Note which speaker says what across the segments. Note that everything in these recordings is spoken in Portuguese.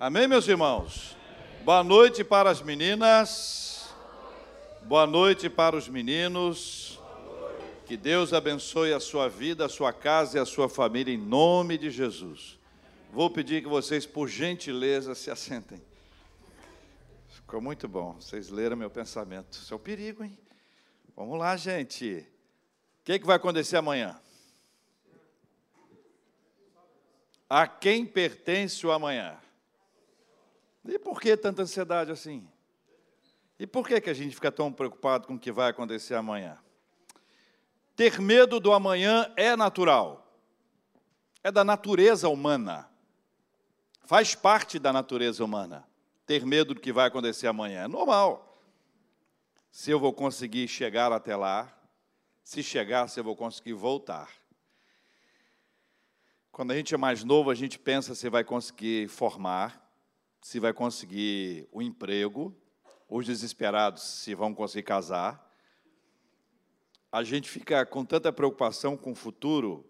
Speaker 1: Amém, meus irmãos? Boa noite para as meninas. Boa noite para os meninos. Que Deus abençoe a sua vida, a sua casa e a sua família em nome de Jesus. Vou pedir que vocês, por gentileza, se assentem. Ficou muito bom. Vocês leram meu pensamento. Isso é um perigo, hein? Vamos lá, gente. O que, é que vai acontecer amanhã? A quem pertence o amanhã? E por que tanta ansiedade assim? E por que, que a gente fica tão preocupado com o que vai acontecer amanhã? Ter medo do amanhã é natural, é da natureza humana, faz parte da natureza humana. Ter medo do que vai acontecer amanhã é normal. Se eu vou conseguir chegar até lá, se chegar, se eu vou conseguir voltar. Quando a gente é mais novo, a gente pensa se vai conseguir formar, se vai conseguir o emprego, os desesperados se vão conseguir casar. A gente fica com tanta preocupação com o futuro,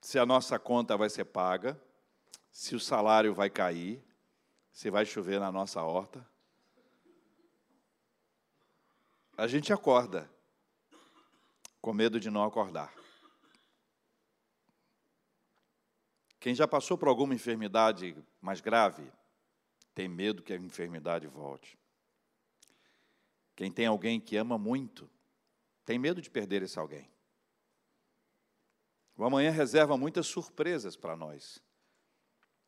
Speaker 1: se a nossa conta vai ser paga, se o salário vai cair, se vai chover na nossa horta. A gente acorda com medo de não acordar. Quem já passou por alguma enfermidade mais grave, tem medo que a enfermidade volte. Quem tem alguém que ama muito, tem medo de perder esse alguém. O amanhã reserva muitas surpresas para nós.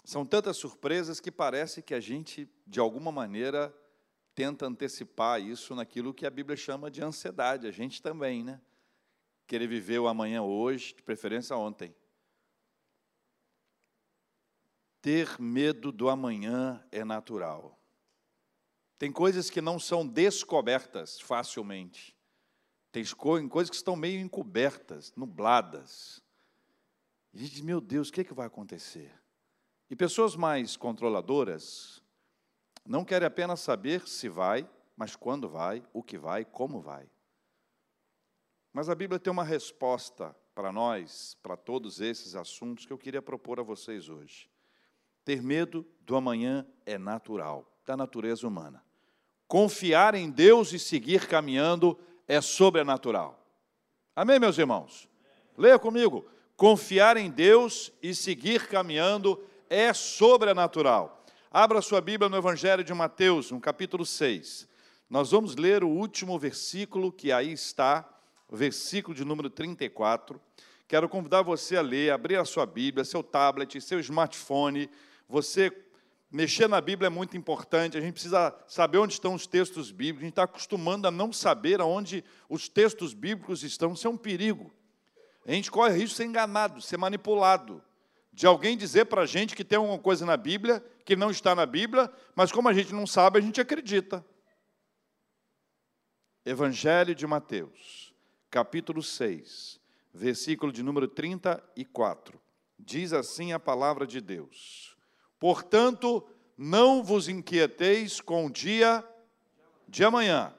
Speaker 1: São tantas surpresas que parece que a gente, de alguma maneira, tenta antecipar isso naquilo que a Bíblia chama de ansiedade. A gente também, né? Querer viver o amanhã hoje, de preferência ontem. Ter medo do amanhã é natural. Tem coisas que não são descobertas facilmente. Tem coisas que estão meio encobertas, nubladas. E a gente diz, meu Deus, o que, é que vai acontecer? E pessoas mais controladoras não querem apenas saber se vai, mas quando vai, o que vai, como vai. Mas a Bíblia tem uma resposta para nós, para todos esses assuntos que eu queria propor a vocês hoje. Ter medo do amanhã é natural, da natureza humana. Confiar em Deus e seguir caminhando é sobrenatural. Amém, meus irmãos? Leia comigo. Confiar em Deus e seguir caminhando é sobrenatural. Abra sua Bíblia no Evangelho de Mateus, no capítulo 6. Nós vamos ler o último versículo que aí está, versículo de número 34. Quero convidar você a ler, abrir a sua Bíblia, seu tablet, seu smartphone, você mexer na Bíblia é muito importante, a gente precisa saber onde estão os textos bíblicos, a gente está acostumando a não saber aonde os textos bíblicos estão, isso é um perigo. A gente corre risco de ser enganado, ser manipulado, de alguém dizer para a gente que tem alguma coisa na Bíblia que não está na Bíblia, mas como a gente não sabe, a gente acredita. Evangelho de Mateus, capítulo 6, versículo de número 34. Diz assim a palavra de Deus. Portanto, não vos inquieteis com o dia de amanhã,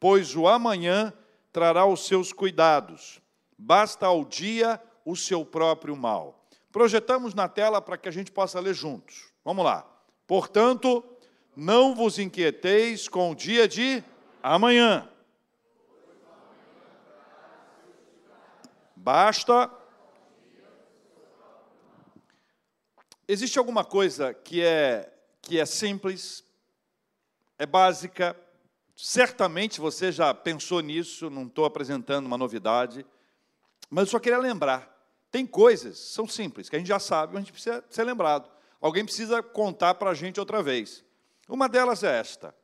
Speaker 1: pois o amanhã trará os seus cuidados. Basta ao dia o seu próprio mal. Projetamos na tela para que a gente possa ler juntos. Vamos lá. Portanto, não vos inquieteis com o dia de amanhã. Basta Existe alguma coisa que é, que é simples, é básica, certamente você já pensou nisso, não estou apresentando uma novidade, mas eu só queria lembrar: tem coisas, são simples, que a gente já sabe, mas a gente precisa ser lembrado. Alguém precisa contar para a gente outra vez. Uma delas é esta: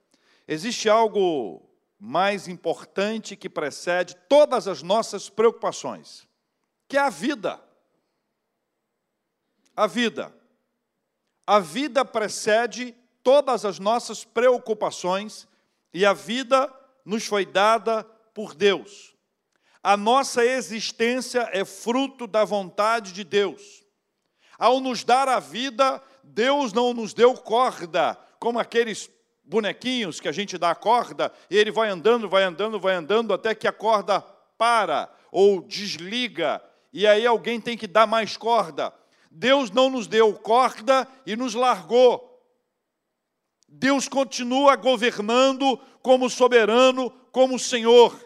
Speaker 1: existe algo mais importante que precede todas as nossas preocupações, que é a vida. A vida. A vida precede todas as nossas preocupações e a vida nos foi dada por Deus. A nossa existência é fruto da vontade de Deus. Ao nos dar a vida, Deus não nos deu corda, como aqueles bonequinhos que a gente dá a corda e ele vai andando, vai andando, vai andando até que a corda para ou desliga e aí alguém tem que dar mais corda. Deus não nos deu corda e nos largou. Deus continua governando como soberano, como Senhor.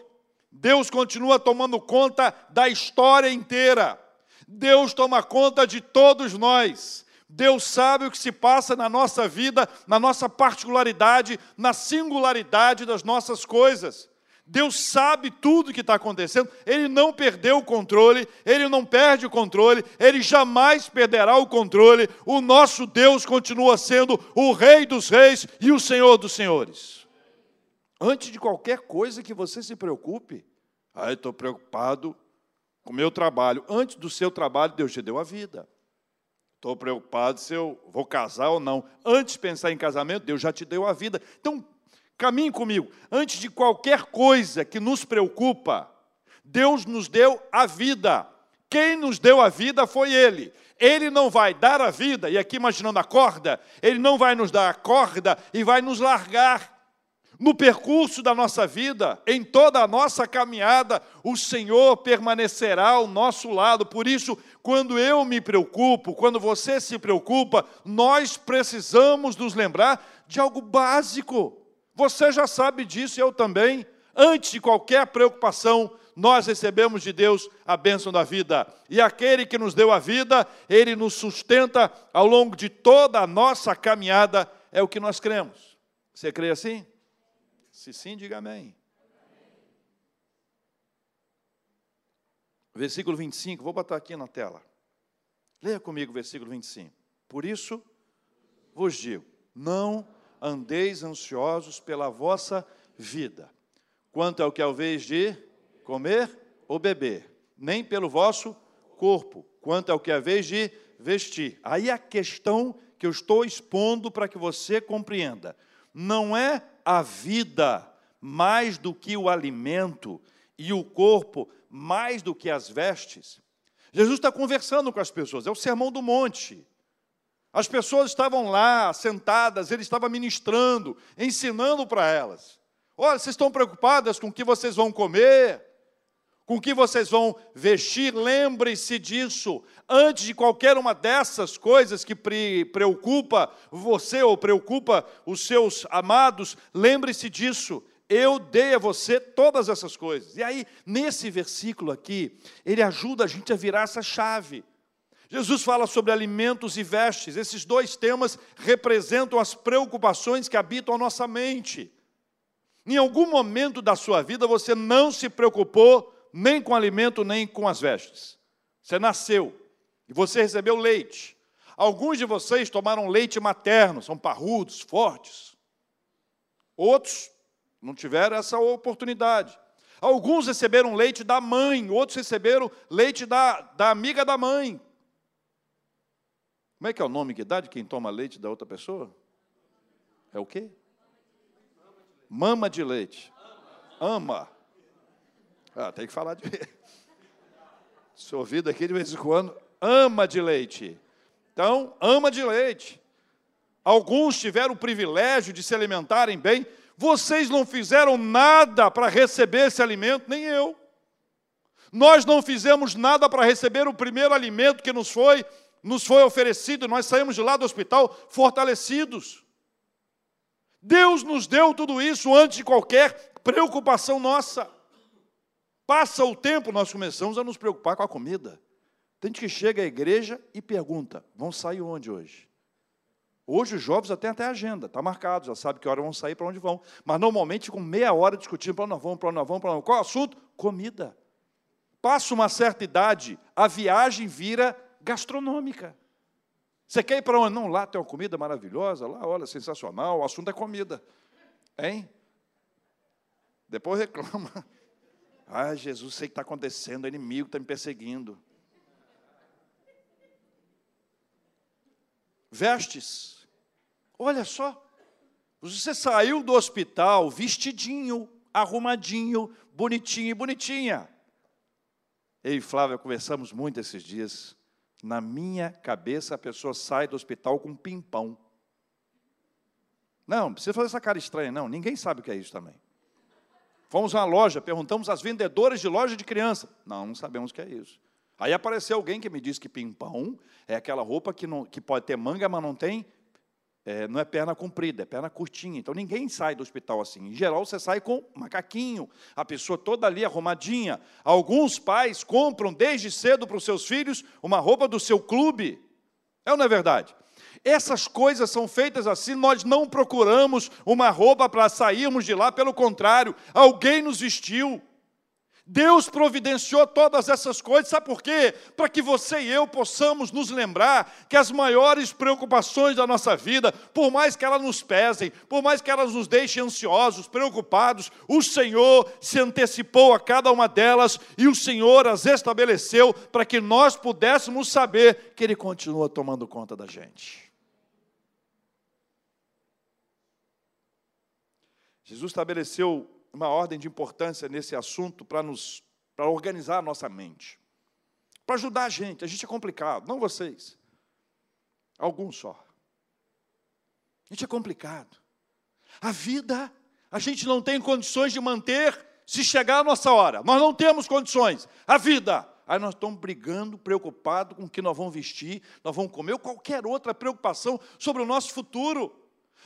Speaker 1: Deus continua tomando conta da história inteira. Deus toma conta de todos nós. Deus sabe o que se passa na nossa vida, na nossa particularidade, na singularidade das nossas coisas. Deus sabe tudo o que está acontecendo, Ele não perdeu o controle, Ele não perde o controle, Ele jamais perderá o controle. O nosso Deus continua sendo o Rei dos Reis e o Senhor dos Senhores. Antes de qualquer coisa que você se preocupe, ah, estou preocupado com o meu trabalho. Antes do seu trabalho, Deus te deu a vida. Estou preocupado se eu vou casar ou não. Antes de pensar em casamento, Deus já te deu a vida. Então, caminhe comigo. Antes de qualquer coisa que nos preocupa, Deus nos deu a vida. Quem nos deu a vida foi Ele. Ele não vai dar a vida, e aqui imaginando a corda, Ele não vai nos dar a corda e vai nos largar. No percurso da nossa vida, em toda a nossa caminhada, o Senhor permanecerá ao nosso lado. Por isso, quando eu me preocupo, quando você se preocupa, nós precisamos nos lembrar de algo básico. Você já sabe disso, eu também. Antes de qualquer preocupação, nós recebemos de Deus a bênção da vida. E aquele que nos deu a vida, ele nos sustenta ao longo de toda a nossa caminhada, é o que nós cremos. Você crê assim? Se sim, diga amém. Versículo 25, vou botar aqui na tela. Leia comigo o versículo 25. Por isso vos digo: não andeis ansiosos pela vossa vida, quanto ao que vez de comer ou beber, nem pelo vosso corpo, quanto ao que a vez de vestir. Aí a questão que eu estou expondo para que você compreenda não é a vida mais do que o alimento e o corpo mais do que as vestes. Jesus está conversando com as pessoas, é o sermão do monte. As pessoas estavam lá, sentadas, ele estava ministrando, ensinando para elas. Olha, vocês estão preocupadas com o que vocês vão comer, com o que vocês vão vestir? Lembre-se disso. Antes de qualquer uma dessas coisas que preocupa você ou preocupa os seus amados, lembre-se disso. Eu dei a você todas essas coisas. E aí, nesse versículo aqui, ele ajuda a gente a virar essa chave. Jesus fala sobre alimentos e vestes. Esses dois temas representam as preocupações que habitam a nossa mente. Em algum momento da sua vida você não se preocupou nem com alimento, nem com as vestes. Você nasceu e você recebeu leite. Alguns de vocês tomaram leite materno, são parrudos, fortes. Outros não tiveram essa oportunidade. Alguns receberam leite da mãe, outros receberam leite da, da amiga da mãe. Como é que é o nome que dá de quem toma leite da outra pessoa? É o quê? Mama de leite. Ama. Ah, tem que falar de. Seu ouvido aqui de vez em quando ama de leite. Então, ama de leite. Alguns tiveram o privilégio de se alimentarem bem. Vocês não fizeram nada para receber esse alimento, nem eu. Nós não fizemos nada para receber o primeiro alimento que nos foi nos foi oferecido, nós saímos de lá do hospital fortalecidos. Deus nos deu tudo isso antes de qualquer preocupação nossa. Passa o tempo, nós começamos a nos preocupar com a comida. Tem gente que chega à igreja e pergunta: vão sair onde hoje? Hoje os jovens até até agenda, está marcado, já sabe que hora vão sair, para onde vão. Mas normalmente com meia hora discutindo para onde nós vamos, para onde nós vamos, para onde vamos. Qual é o assunto? Comida. Passa uma certa idade, a viagem vira gastronômica. Você quer ir para onde? Não, lá tem uma comida maravilhosa, lá, olha, sensacional, o assunto é comida. Hein? Depois reclama. Ah, Jesus, sei o que está acontecendo, o inimigo está me perseguindo. Vestes. Olha só. Você saiu do hospital vestidinho, arrumadinho, bonitinho e bonitinha. Eu e Flávia conversamos muito esses dias. Na minha cabeça, a pessoa sai do hospital com um pimpão. Não, não precisa fazer essa cara estranha, não. Ninguém sabe o que é isso também. Fomos uma loja, perguntamos às vendedoras de loja de criança. Não, não sabemos o que é isso. Aí apareceu alguém que me disse que pimpão é aquela roupa que, não, que pode ter manga, mas não tem é, não é perna comprida, é perna curtinha. Então ninguém sai do hospital assim. Em geral, você sai com macaquinho, a pessoa toda ali arrumadinha. Alguns pais compram desde cedo para os seus filhos uma roupa do seu clube. É ou não é verdade? Essas coisas são feitas assim, nós não procuramos uma roupa para sairmos de lá, pelo contrário, alguém nos vestiu. Deus providenciou todas essas coisas, sabe por quê? Para que você e eu possamos nos lembrar que as maiores preocupações da nossa vida, por mais que elas nos pesem, por mais que elas nos deixem ansiosos, preocupados, o Senhor se antecipou a cada uma delas e o Senhor as estabeleceu para que nós pudéssemos saber que Ele continua tomando conta da gente. Jesus estabeleceu uma ordem de importância nesse assunto para nos para organizar a nossa mente. Para ajudar a gente. A gente é complicado, não vocês. Alguns só. A gente é complicado. A vida, a gente não tem condições de manter se chegar a nossa hora. Nós não temos condições. A vida. Aí nós estamos brigando, preocupados com o que nós vamos vestir, nós vamos comer, ou qualquer outra preocupação sobre o nosso futuro.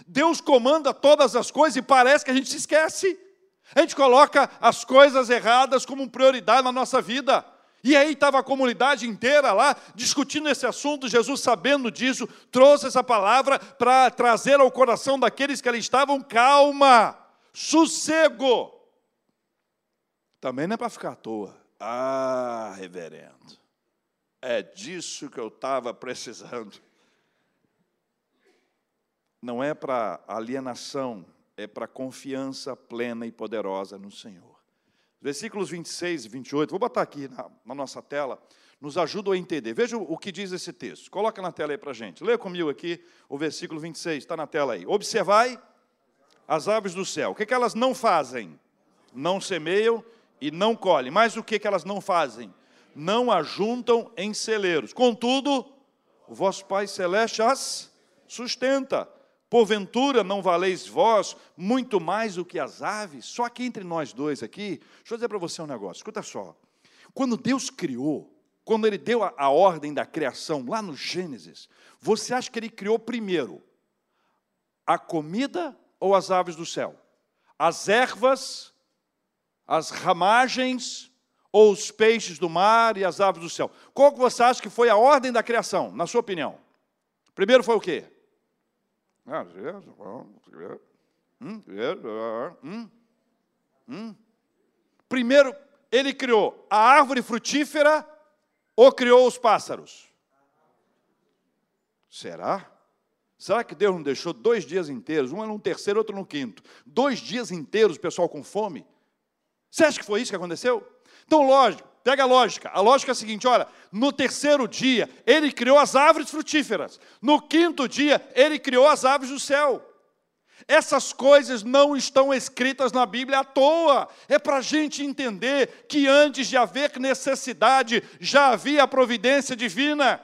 Speaker 1: Deus comanda todas as coisas e parece que a gente se esquece. A gente coloca as coisas erradas como prioridade na nossa vida. E aí estava a comunidade inteira lá discutindo esse assunto. Jesus, sabendo disso, trouxe essa palavra para trazer ao coração daqueles que ali estavam calma, sossego. Também não é para ficar à toa. Ah, reverendo, é disso que eu estava precisando. Não é para alienação é para confiança plena e poderosa no Senhor. Versículos 26 e 28, vou botar aqui na, na nossa tela, nos ajudam a entender. Veja o que diz esse texto. Coloca na tela aí para a gente. Leia comigo aqui o versículo 26, está na tela aí. Observai as aves do céu. O que, que elas não fazem? Não semeiam e não colhem. Mas o que, que elas não fazem? Não ajuntam em celeiros. Contudo, o vosso Pai Celeste as sustenta. Porventura não valeis vós muito mais do que as aves? Só aqui entre nós dois aqui, deixa eu dizer para você um negócio, escuta só. Quando Deus criou, quando Ele deu a, a ordem da criação, lá no Gênesis, você acha que Ele criou primeiro a comida ou as aves do céu? As ervas, as ramagens ou os peixes do mar e as aves do céu? Qual que você acha que foi a ordem da criação, na sua opinião? Primeiro foi o quê? Primeiro, ele criou a árvore frutífera ou criou os pássaros? Será? Será que Deus não deixou dois dias inteiros, um no terceiro, outro no quinto, dois dias inteiros, pessoal com fome? Você acha que foi isso que aconteceu? Então, lógico, Pega a lógica. A lógica é a seguinte: olha, no terceiro dia, ele criou as árvores frutíferas. No quinto dia, ele criou as aves do céu. Essas coisas não estão escritas na Bíblia à toa. É para a gente entender que antes de haver necessidade, já havia a providência divina.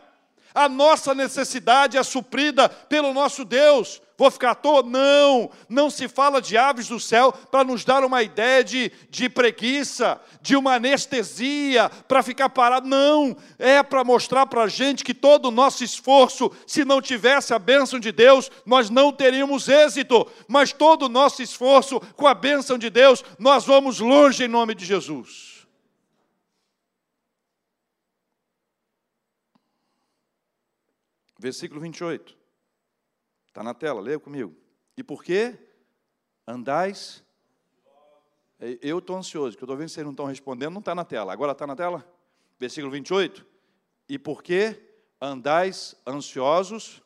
Speaker 1: A nossa necessidade é suprida pelo nosso Deus. Vou ficar à toa? Não, não se fala de aves do céu para nos dar uma ideia de, de preguiça, de uma anestesia, para ficar parado. Não, é para mostrar para a gente que todo o nosso esforço, se não tivesse a bênção de Deus, nós não teríamos êxito, mas todo o nosso esforço, com a bênção de Deus, nós vamos longe em nome de Jesus. Versículo 28. Está na tela, leia comigo. E por quê? Andais. É, eu estou ansioso, que eu estou vendo que vocês não estão respondendo, não está na tela. Agora está na tela? Versículo 28. E por que andais ansiosos?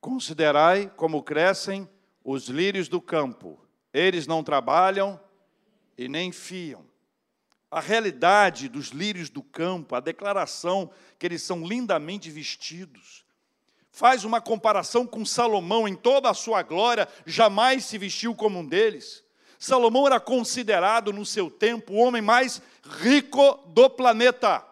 Speaker 1: Considerai como crescem os lírios do campo. Eles não trabalham e nem fiam. A realidade dos lírios do campo, a declaração que eles são lindamente vestidos, faz uma comparação com Salomão em toda a sua glória, jamais se vestiu como um deles. Salomão era considerado no seu tempo o homem mais rico do planeta.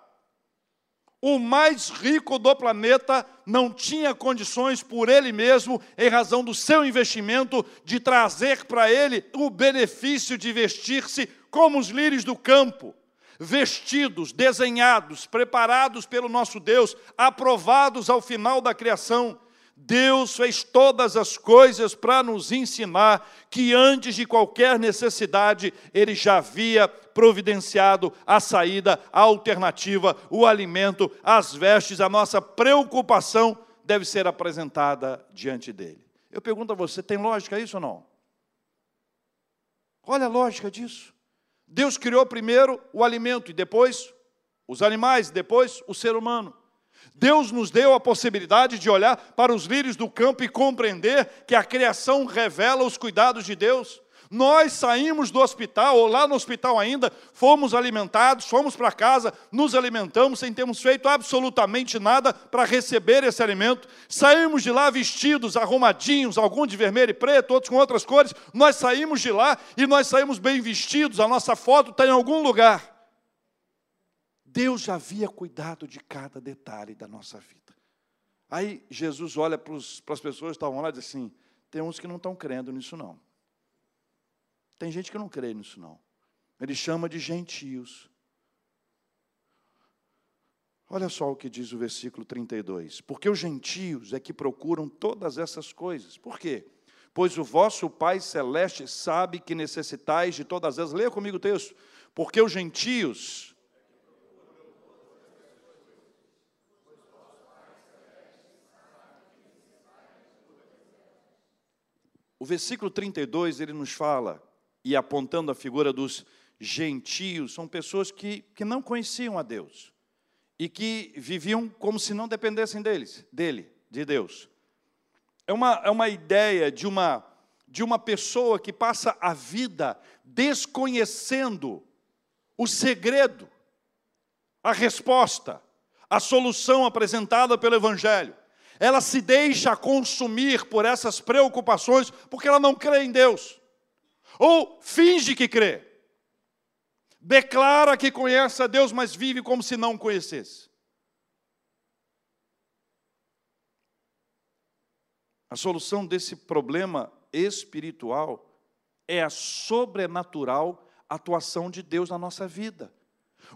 Speaker 1: O mais rico do planeta não tinha condições por ele mesmo, em razão do seu investimento, de trazer para ele o benefício de vestir-se como os lírios do campo. vestidos, desenhados, preparados pelo nosso Deus, aprovados ao final da criação. Deus fez todas as coisas para nos ensinar que antes de qualquer necessidade, Ele já havia providenciado a saída, a alternativa, o alimento, as vestes, a nossa preocupação deve ser apresentada diante dele. Eu pergunto a você: tem lógica isso ou não? Olha a lógica disso. Deus criou primeiro o alimento e depois os animais, depois o ser humano. Deus nos deu a possibilidade de olhar para os lírios do campo e compreender que a criação revela os cuidados de Deus. Nós saímos do hospital, ou lá no hospital ainda, fomos alimentados, fomos para casa, nos alimentamos sem termos feito absolutamente nada para receber esse alimento. Saímos de lá vestidos, arrumadinhos, alguns de vermelho e preto, outros com outras cores. Nós saímos de lá e nós saímos bem vestidos, a nossa foto está em algum lugar. Deus já havia cuidado de cada detalhe da nossa vida. Aí Jesus olha para, para as pessoas que estavam lá e diz assim: tem uns que não estão crendo nisso, não. Tem gente que não crê nisso, não. Ele chama de gentios. Olha só o que diz o versículo 32. Porque os gentios é que procuram todas essas coisas. Por quê? Pois o vosso Pai Celeste sabe que necessitais de todas elas. Leia comigo o texto. Porque os gentios O versículo 32 ele nos fala, e apontando a figura dos gentios, são pessoas que, que não conheciam a Deus e que viviam como se não dependessem deles, dele, de Deus. É uma, é uma ideia de uma, de uma pessoa que passa a vida desconhecendo o segredo, a resposta, a solução apresentada pelo Evangelho ela se deixa consumir por essas preocupações porque ela não crê em Deus. Ou finge que crê. Declara que conhece a Deus, mas vive como se não conhecesse. A solução desse problema espiritual é a sobrenatural atuação de Deus na nossa vida.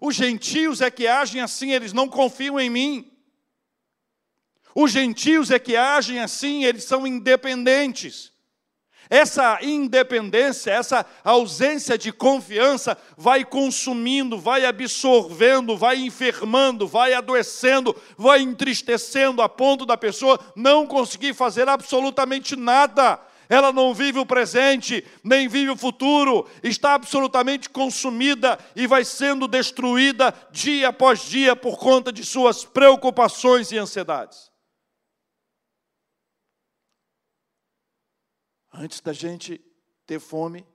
Speaker 1: Os gentios é que agem assim, eles não confiam em mim. Os gentios é que agem assim, eles são independentes. Essa independência, essa ausência de confiança vai consumindo, vai absorvendo, vai enfermando, vai adoecendo, vai entristecendo a ponto da pessoa não conseguir fazer absolutamente nada. Ela não vive o presente, nem vive o futuro, está absolutamente consumida e vai sendo destruída dia após dia por conta de suas preocupações e ansiedades. Antes da gente ter fome,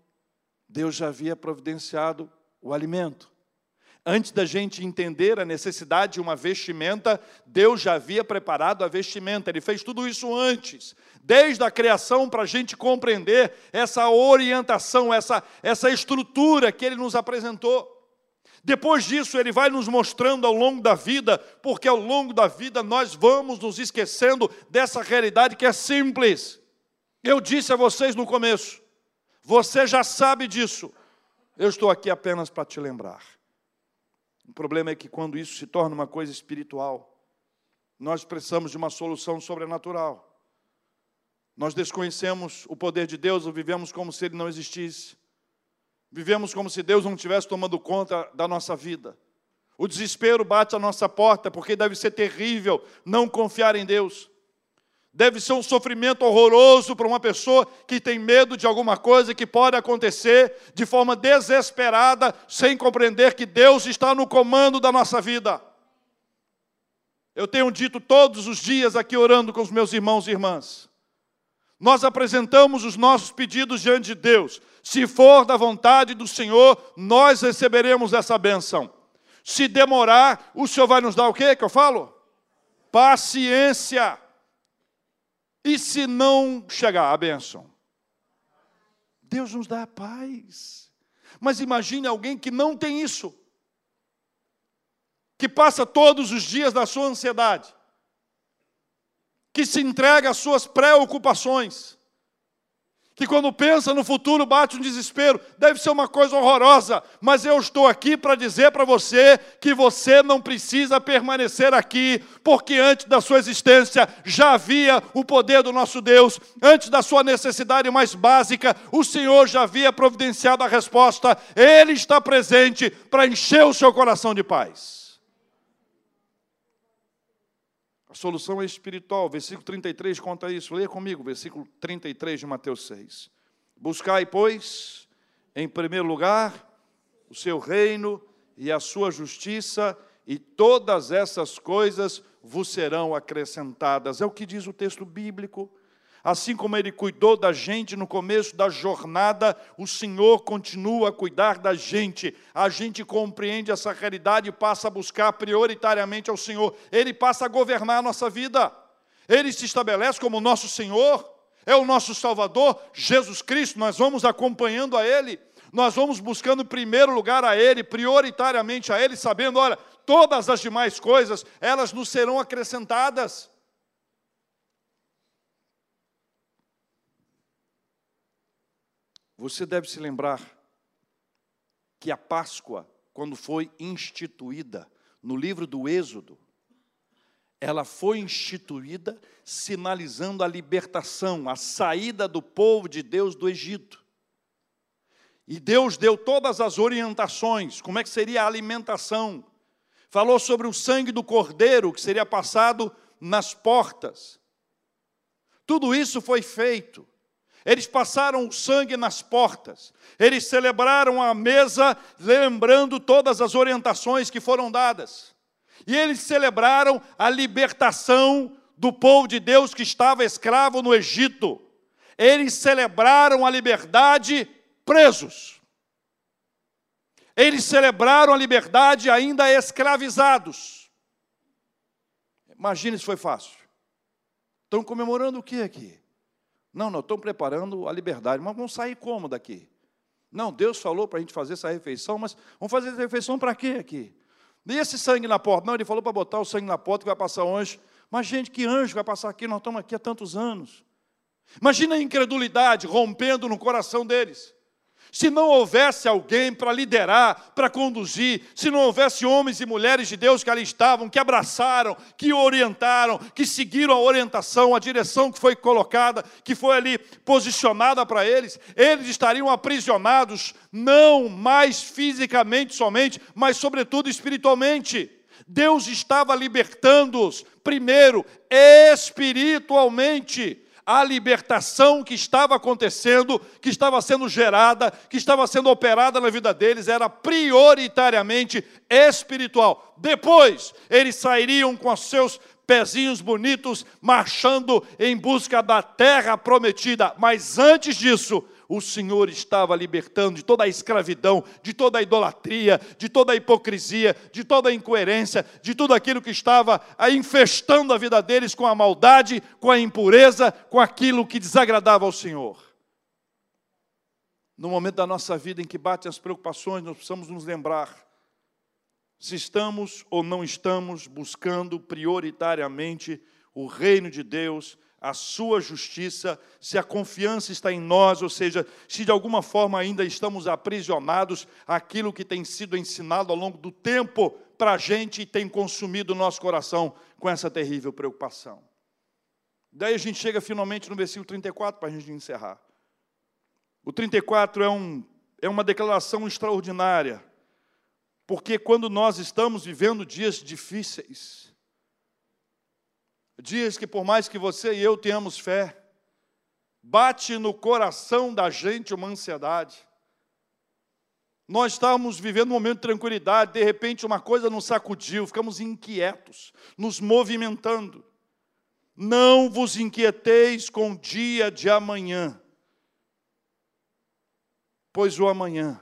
Speaker 1: Deus já havia providenciado o alimento. Antes da gente entender a necessidade de uma vestimenta, Deus já havia preparado a vestimenta. Ele fez tudo isso antes, desde a criação, para a gente compreender essa orientação, essa, essa estrutura que Ele nos apresentou. Depois disso, Ele vai nos mostrando ao longo da vida, porque ao longo da vida nós vamos nos esquecendo dessa realidade que é simples. Eu disse a vocês no começo, você já sabe disso. Eu estou aqui apenas para te lembrar. O problema é que quando isso se torna uma coisa espiritual, nós precisamos de uma solução sobrenatural. Nós desconhecemos o poder de Deus ou vivemos como se ele não existisse. Vivemos como se Deus não estivesse tomando conta da nossa vida. O desespero bate à nossa porta, porque deve ser terrível não confiar em Deus. Deve ser um sofrimento horroroso para uma pessoa que tem medo de alguma coisa que pode acontecer de forma desesperada, sem compreender que Deus está no comando da nossa vida. Eu tenho dito todos os dias aqui orando com os meus irmãos e irmãs. Nós apresentamos os nossos pedidos diante de Deus. Se for da vontade do Senhor, nós receberemos essa benção. Se demorar, o Senhor vai nos dar o quê que eu falo? Paciência. E se não chegar a bênção? Deus nos dá a paz. Mas imagine alguém que não tem isso, que passa todos os dias na sua ansiedade, que se entrega às suas preocupações, que quando pensa no futuro bate um desespero, deve ser uma coisa horrorosa, mas eu estou aqui para dizer para você que você não precisa permanecer aqui, porque antes da sua existência já havia o poder do nosso Deus, antes da sua necessidade mais básica, o Senhor já havia providenciado a resposta, Ele está presente para encher o seu coração de paz. A solução é espiritual. Versículo 33 conta isso. Leia comigo, versículo 33 de Mateus 6. Buscai, pois, em primeiro lugar, o seu reino e a sua justiça, e todas essas coisas vos serão acrescentadas. É o que diz o texto bíblico. Assim como ele cuidou da gente no começo da jornada, o Senhor continua a cuidar da gente. A gente compreende essa realidade e passa a buscar prioritariamente ao Senhor. Ele passa a governar a nossa vida. Ele se estabelece como nosso Senhor, é o nosso Salvador, Jesus Cristo. Nós vamos acompanhando a Ele. Nós vamos buscando em primeiro lugar a Ele, prioritariamente a Ele, sabendo, olha, todas as demais coisas, elas nos serão acrescentadas. Você deve se lembrar que a Páscoa, quando foi instituída no livro do Êxodo, ela foi instituída sinalizando a libertação, a saída do povo de Deus do Egito. E Deus deu todas as orientações, como é que seria a alimentação. Falou sobre o sangue do cordeiro que seria passado nas portas. Tudo isso foi feito. Eles passaram o sangue nas portas. Eles celebraram a mesa, lembrando todas as orientações que foram dadas. E eles celebraram a libertação do povo de Deus que estava escravo no Egito. Eles celebraram a liberdade presos. Eles celebraram a liberdade ainda escravizados. Imagine se foi fácil. Estão comemorando o que aqui? Não, não, estão preparando a liberdade, mas vamos sair como daqui? Não, Deus falou para a gente fazer essa refeição, mas vamos fazer essa refeição para quê aqui? E esse sangue na porta? Não, ele falou para botar o sangue na porta que vai passar um anjo. Mas, gente, que anjo vai passar aqui? Nós estamos aqui há tantos anos. Imagina a incredulidade rompendo no coração deles. Se não houvesse alguém para liderar, para conduzir, se não houvesse homens e mulheres de Deus que ali estavam, que abraçaram, que orientaram, que seguiram a orientação, a direção que foi colocada, que foi ali posicionada para eles, eles estariam aprisionados, não mais fisicamente somente, mas sobretudo espiritualmente. Deus estava libertando-os, primeiro, espiritualmente a libertação que estava acontecendo, que estava sendo gerada, que estava sendo operada na vida deles, era prioritariamente espiritual. Depois, eles sairiam com os seus pezinhos bonitos, marchando em busca da terra prometida. Mas antes disso, o Senhor estava libertando de toda a escravidão, de toda a idolatria, de toda a hipocrisia, de toda a incoerência, de tudo aquilo que estava infestando a vida deles com a maldade, com a impureza, com aquilo que desagradava ao Senhor. No momento da nossa vida em que batem as preocupações, nós precisamos nos lembrar se estamos ou não estamos buscando prioritariamente o reino de Deus a sua justiça, se a confiança está em nós, ou seja, se de alguma forma ainda estamos aprisionados àquilo que tem sido ensinado ao longo do tempo para a gente e tem consumido o nosso coração com essa terrível preocupação. Daí a gente chega finalmente no versículo 34 para a gente encerrar. O 34 é, um, é uma declaração extraordinária, porque quando nós estamos vivendo dias difíceis, Dias que, por mais que você e eu tenhamos fé, bate no coração da gente uma ansiedade. Nós estávamos vivendo um momento de tranquilidade, de repente uma coisa nos sacudiu, ficamos inquietos, nos movimentando. Não vos inquieteis com o dia de amanhã, pois o amanhã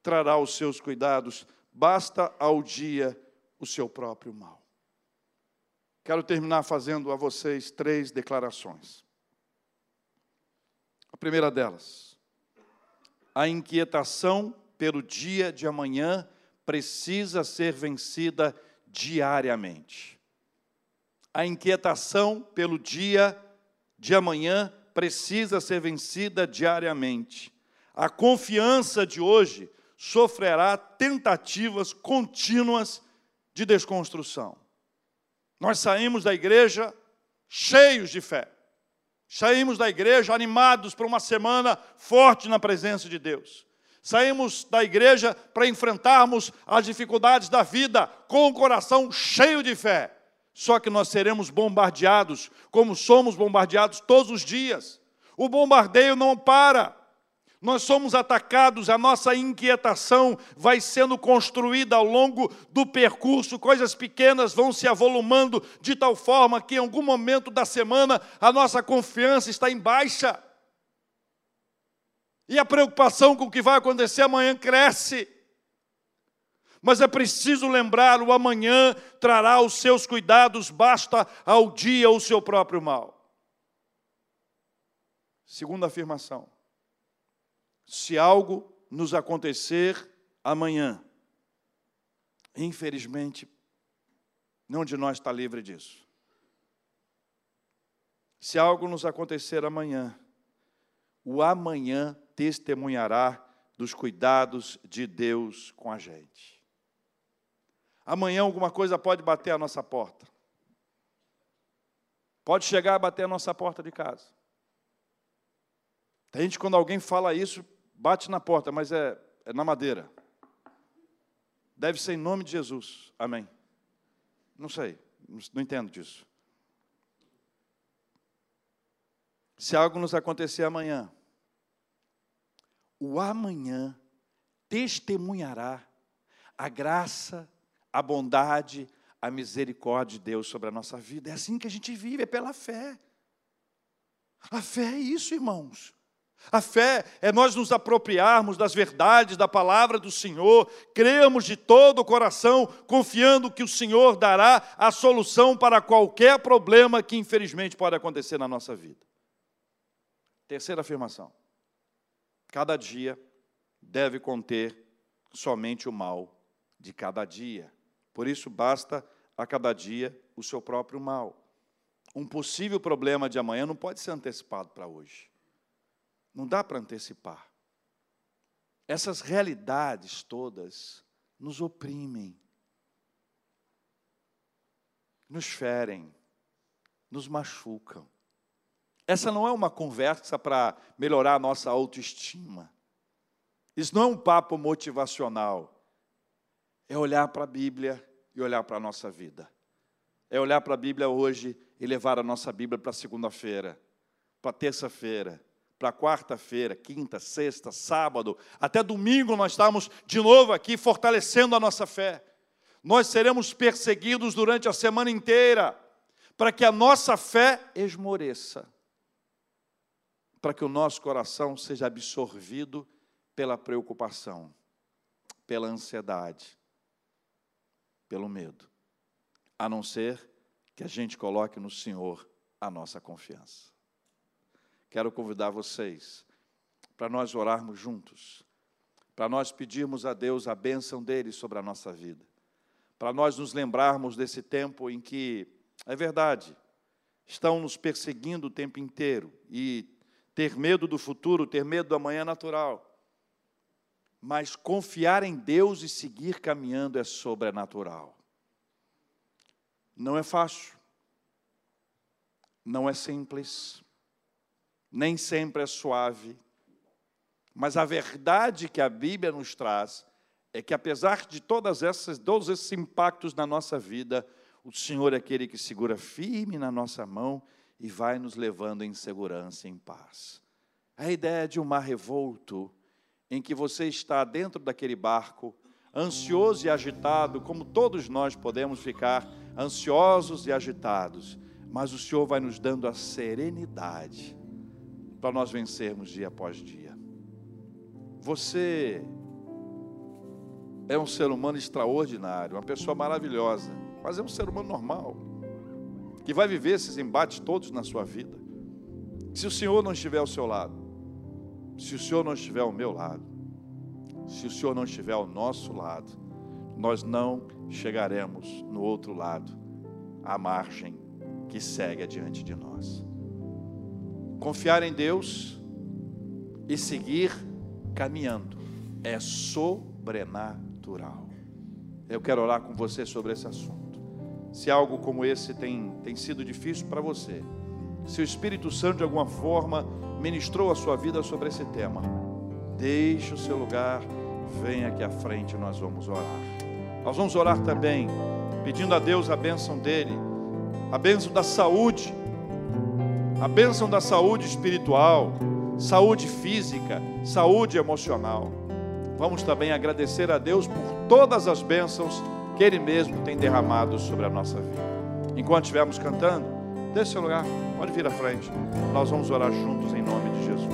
Speaker 1: trará os seus cuidados, basta ao dia o seu próprio mal. Quero terminar fazendo a vocês três declarações. A primeira delas, a inquietação pelo dia de amanhã precisa ser vencida diariamente. A inquietação pelo dia de amanhã precisa ser vencida diariamente. A confiança de hoje sofrerá tentativas contínuas de desconstrução. Nós saímos da igreja cheios de fé. Saímos da igreja animados para uma semana forte na presença de Deus. Saímos da igreja para enfrentarmos as dificuldades da vida com o coração cheio de fé. Só que nós seremos bombardeados, como somos bombardeados todos os dias. O bombardeio não para nós somos atacados, a nossa inquietação vai sendo construída ao longo do percurso, coisas pequenas vão se avolumando de tal forma que em algum momento da semana a nossa confiança está em baixa. E a preocupação com o que vai acontecer amanhã cresce. Mas é preciso lembrar: o amanhã trará os seus cuidados, basta ao dia o seu próprio mal. Segunda afirmação se algo nos acontecer amanhã. Infelizmente, nenhum de nós está livre disso. Se algo nos acontecer amanhã, o amanhã testemunhará dos cuidados de Deus com a gente. Amanhã alguma coisa pode bater a nossa porta. Pode chegar a bater a nossa porta de casa. Tem gente, quando alguém fala isso, Bate na porta, mas é, é na madeira. Deve ser em nome de Jesus. Amém. Não sei, não entendo disso. Se algo nos acontecer amanhã, o amanhã testemunhará a graça, a bondade, a misericórdia de Deus sobre a nossa vida. É assim que a gente vive, é pela fé. A fé é isso, irmãos. A fé é nós nos apropriarmos das verdades da palavra do Senhor, cremos de todo o coração, confiando que o Senhor dará a solução para qualquer problema que infelizmente pode acontecer na nossa vida. Terceira afirmação: cada dia deve conter somente o mal de cada dia. Por isso, basta a cada dia o seu próprio mal. Um possível problema de amanhã não pode ser antecipado para hoje. Não dá para antecipar. Essas realidades todas nos oprimem, nos ferem, nos machucam. Essa não é uma conversa para melhorar a nossa autoestima. Isso não é um papo motivacional. É olhar para a Bíblia e olhar para a nossa vida. É olhar para a Bíblia hoje e levar a nossa Bíblia para segunda-feira, para terça-feira, para quarta-feira, quinta, sexta, sábado, até domingo nós estamos de novo aqui fortalecendo a nossa fé. Nós seremos perseguidos durante a semana inteira, para que a nossa fé esmoreça, para que o nosso coração seja absorvido pela preocupação, pela ansiedade, pelo medo, a não ser que a gente coloque no Senhor a nossa confiança quero convidar vocês para nós orarmos juntos, para nós pedirmos a Deus a bênção dele sobre a nossa vida, para nós nos lembrarmos desse tempo em que, é verdade, estão nos perseguindo o tempo inteiro e ter medo do futuro, ter medo do amanhã é natural. Mas confiar em Deus e seguir caminhando é sobrenatural. Não é fácil, não é simples, nem sempre é suave, mas a verdade que a Bíblia nos traz é que apesar de todas essas, todos esses impactos na nossa vida, o Senhor é aquele que segura firme na nossa mão e vai nos levando em segurança e em paz. A ideia de um mar revolto, em que você está dentro daquele barco, ansioso e agitado, como todos nós podemos ficar ansiosos e agitados, mas o Senhor vai nos dando a serenidade para nós vencermos dia após dia. Você é um ser humano extraordinário, uma pessoa maravilhosa, mas é um ser humano normal, que vai viver esses embates todos na sua vida. Se o Senhor não estiver ao seu lado, se o Senhor não estiver ao meu lado, se o Senhor não estiver ao nosso lado, nós não chegaremos no outro lado, à margem que segue adiante de nós. Confiar em Deus e seguir caminhando é sobrenatural. Eu quero orar com você sobre esse assunto. Se algo como esse tem, tem sido difícil para você, se o Espírito Santo de alguma forma ministrou a sua vida sobre esse tema, deixe o seu lugar, venha aqui à frente, nós vamos orar. Nós vamos orar também, pedindo a Deus a bênção dele, a bênção da saúde, a bênção da saúde espiritual, saúde física, saúde emocional. Vamos também agradecer a Deus por todas as bênçãos que Ele mesmo tem derramado sobre a nossa vida. Enquanto estivermos cantando, deixe seu lugar, pode vir à frente. Nós vamos orar juntos em nome de Jesus.